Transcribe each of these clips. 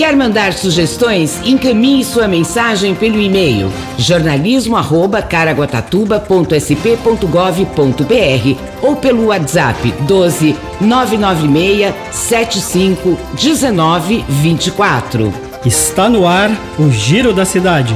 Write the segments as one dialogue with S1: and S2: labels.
S1: Quer mandar sugestões? Encaminhe sua mensagem pelo e-mail jornalismo@caraguatatuba.sp.gov.br ou pelo WhatsApp 12 996 75 19 24.
S2: Está no ar o Giro da Cidade.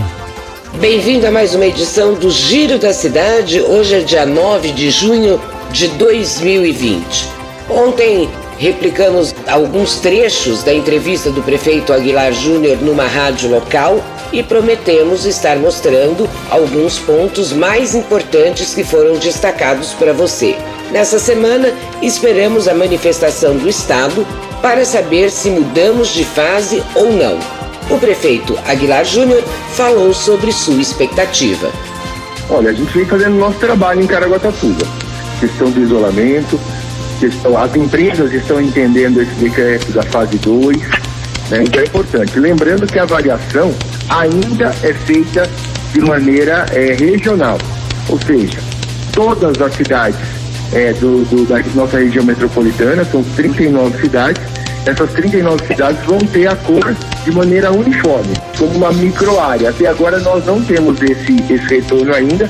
S1: Bem-vindo a mais uma edição do Giro da Cidade. Hoje é dia 9 de junho de 2020. Ontem replicamos alguns trechos da entrevista do prefeito Aguilar Júnior numa rádio local e prometemos estar mostrando alguns pontos mais importantes que foram destacados para você. Nessa semana, esperamos a manifestação do Estado para saber se mudamos de fase ou não. O prefeito Aguilar Júnior falou sobre sua expectativa.
S3: Olha, a gente vem fazendo nosso trabalho em Caraguatatuba. Questão do isolamento, questão, as empresas estão entendendo esse decreto da fase 2, né, então é importante. Lembrando que a avaliação ainda é feita de maneira é, regional, ou seja, todas as cidades é, do, do, da nossa região metropolitana, são 39 cidades, essas 39 cidades vão ter a cor de maneira uniforme, como uma microárea. Até agora nós não temos esse, esse retorno ainda.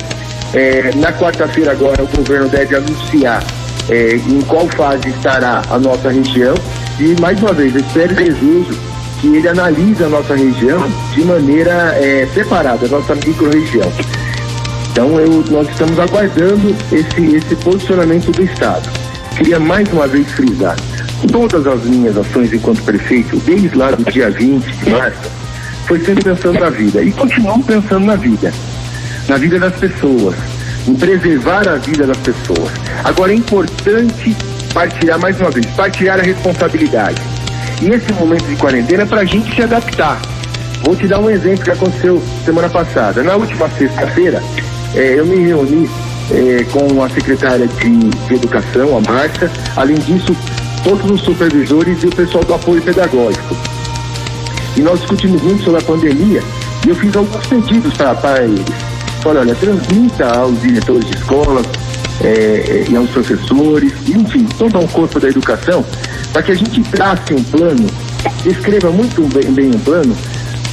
S3: É, na quarta-feira agora o governo deve anunciar é, em qual fase estará a nossa região. E, mais uma vez, eu espero e desejo que ele analise a nossa região de maneira é, separada, a nossa micro-região. Então, eu, nós estamos aguardando esse, esse posicionamento do Estado. Queria mais uma vez frisar: todas as minhas ações enquanto prefeito, desde lá do dia 20 de março, foi sempre pensando na vida. E continuo pensando na vida. Na vida das pessoas, em preservar a vida das pessoas. Agora é importante partilhar mais uma vez, partilhar a responsabilidade. E esse momento de quarentena é para a gente se adaptar. Vou te dar um exemplo que aconteceu semana passada. Na última sexta-feira, eh, eu me reuni eh, com a secretária de, de Educação, a Márcia, além disso, todos os supervisores e o pessoal do apoio pedagógico. E nós discutimos muito sobre a pandemia e eu fiz alguns pedidos para eles Olha, olha, transmita aos diretores de escolas é, e aos professores, enfim, todo o corpo da educação, para que a gente trace um plano, escreva muito bem, bem um plano,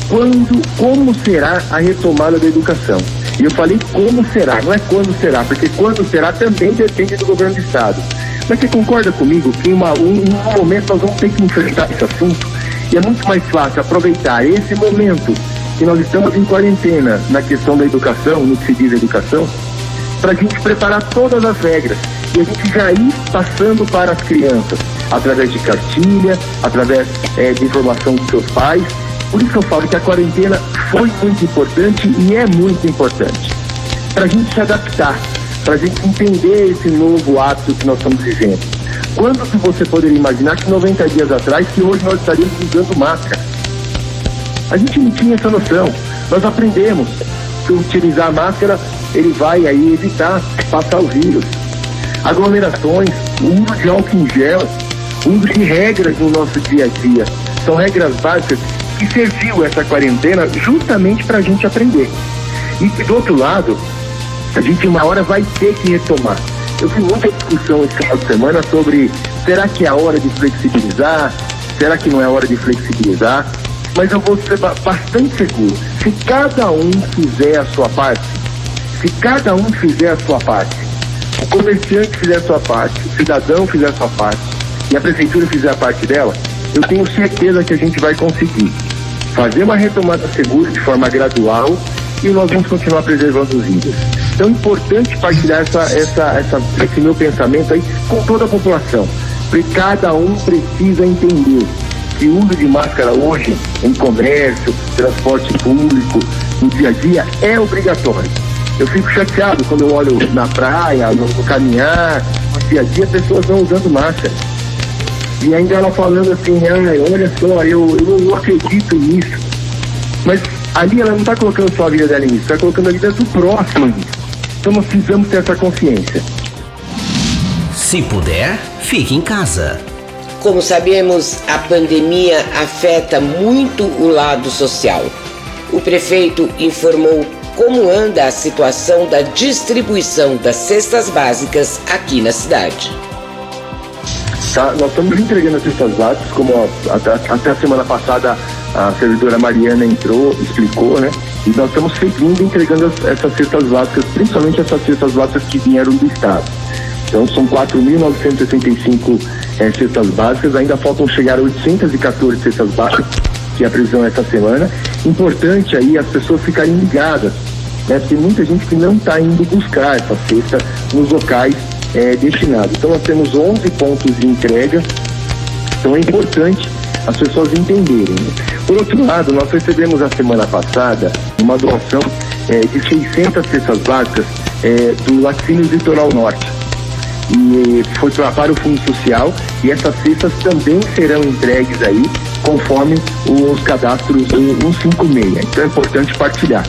S3: quando, como será a retomada da educação. E eu falei como será, não é quando será, porque quando será também depende do governo do estado. Mas você concorda comigo que em uma, um, um momento nós vamos ter que enfrentar esse assunto? E é muito mais fácil aproveitar esse momento que nós estamos em quarentena na questão da educação, no que se diz educação, para a gente preparar todas as regras e a gente já ir passando para as crianças, através de cartilha, através é, de informação dos seus pais. Por isso eu falo que a quarentena foi muito importante e é muito importante. Para a gente se adaptar, para a gente entender esse novo hábito que nós estamos vivendo. Quando que você poderia imaginar que 90 dias atrás, que hoje nós estaríamos usando máscara? A gente não tinha essa noção. Nós aprendemos que utilizar a máscara ele vai aí evitar passar o vírus. Aglomerações, o uso de álcool em gel, o uso de regras no nosso dia a dia. São regras básicas que serviu essa quarentena justamente para a gente aprender. E do outro lado, a gente uma hora vai ter que retomar. Eu vi muita discussão esse final de semana sobre será que é a hora de flexibilizar? Será que não é hora de flexibilizar? Mas eu vou ser bastante seguro. Se cada um fizer a sua parte, se cada um fizer a sua parte, o comerciante fizer a sua parte, o cidadão fizer a sua parte e a prefeitura fizer a parte dela, eu tenho certeza que a gente vai conseguir fazer uma retomada segura de forma gradual e nós vamos continuar preservando os índios. Então é importante partilhar essa, essa, essa, esse meu pensamento aí com toda a população, porque cada um precisa entender que o uso de máscara hoje em comércio, transporte público, no dia a dia, é obrigatório. Eu fico chateado quando eu olho na praia, no, caminhar, no dia a dia, pessoas não usando máscara. E ainda ela falando assim, olha só, eu, eu não acredito nisso. Mas ali ela não está colocando só a vida dela nisso, está colocando a vida do próximo nisso. Então nós precisamos ter essa consciência.
S4: Se puder, fique em casa.
S1: Como sabemos, a pandemia afeta muito o lado social. O prefeito informou como anda a situação da distribuição das cestas básicas aqui na cidade.
S3: Tá, nós estamos entregando as cestas básicas, como a, até, até, a semana passada a servidora Mariana entrou, explicou, né? E nós estamos seguindo entregando as, essas cestas básicas, principalmente essas cestas básicas que vieram do Estado. Então são 4.965 é, cestas básicas, ainda faltam chegar a 814 cestas básicas, que é a previsão essa semana. Importante aí as pessoas ficarem ligadas, né? Muita gente que não está indo buscar essa cesta nos locais é, destinados. Então nós temos 11 pontos de entrega, então é importante as pessoas entenderem. Por outro lado, nós recebemos a semana passada uma doação é, de 600 cestas básicas é, do Laticínios Litoral Norte. E foi para, o Fundo Social e essas cestas também serão entregues aí conforme os cadastros 156. Então é importante partilhar.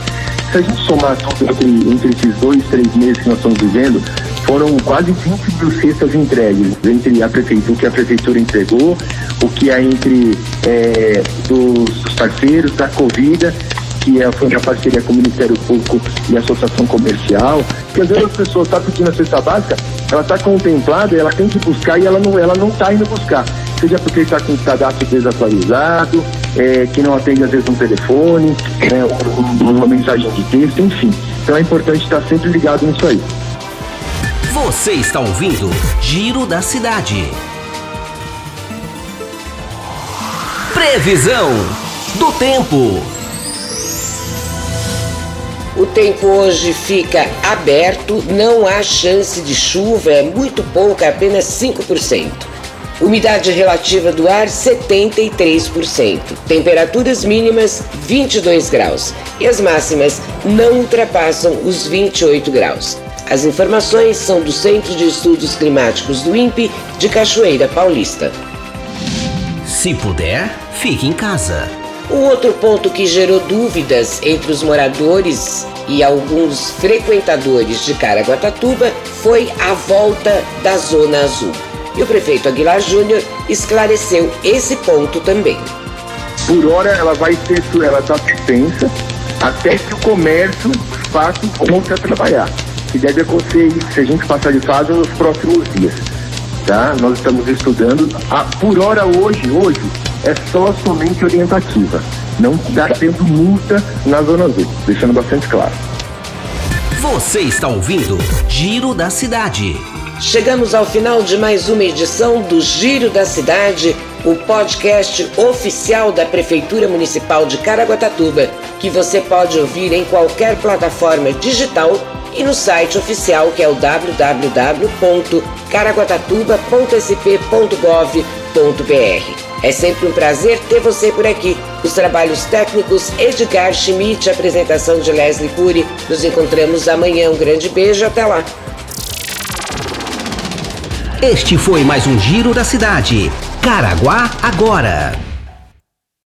S3: Se a gente somar tudo entre, entre esses dois, três meses que nós estamos vivendo, foram quase 20 mil cestas entregues entre a prefeitura, o que a prefeitura entregou, o que é entre é, dos parceiros da Covida, que é, a parceria com o Ministério Público e a Associação Comercial, que às vezes as pessoas estão tá pedindo a cesta básica, ela está contemplada, ela tem que buscar e ela não ela não está indo buscar. Seja porque está com o cadastro desatualizado, é, que não atende às vezes um telefone, né, uma mensagem de texto, enfim. Então é importante estar sempre ligado nisso aí.
S4: Você está ouvindo Giro da Cidade. Previsão do tempo.
S1: O tempo hoje fica aberto, não há chance de chuva, é muito pouca, apenas 5%. Umidade relativa do ar 73%. Temperaturas mínimas 22 graus e as máximas não ultrapassam os 28 graus. As informações são do Centro de Estudos Climáticos do INPE de Cachoeira Paulista.
S4: Se puder, fique em casa.
S1: O outro ponto que gerou dúvidas entre os moradores e alguns frequentadores de Caraguatatuba foi a volta da Zona Azul. E o prefeito Aguilar Júnior esclareceu esse ponto também.
S3: Por hora ela vai ser, ela está suspensa até que o comércio faça volte a trabalhar que deve acontecer se a gente passar de fase nos próximos dias. Tá? Nós estamos estudando. Ah, por hora hoje, hoje, é só somente orientativa. Não está tendo multa na Zona Azul, deixando bastante claro.
S4: Você está ouvindo Giro da Cidade.
S1: Chegamos ao final de mais uma edição do Giro da Cidade, o podcast oficial da Prefeitura Municipal de Caraguatatuba, que você pode ouvir em qualquer plataforma digital e no site oficial que é o www.caraguatatuba.sp.gov.br. É sempre um prazer ter você por aqui. Os trabalhos técnicos Edgar Schmidt, apresentação de Leslie Cury. Nos encontramos amanhã. Um grande beijo, até lá.
S4: Este foi mais um Giro da Cidade. Caraguá agora.